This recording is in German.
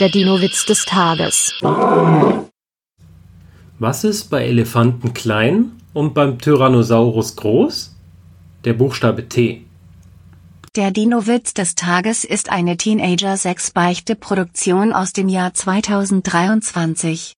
Der Dino-Witz des Tages. Was ist bei Elefanten klein und beim Tyrannosaurus groß? Der Buchstabe T. Der Dino-Witz des Tages ist eine Teenager-6-Beichte-Produktion aus dem Jahr 2023.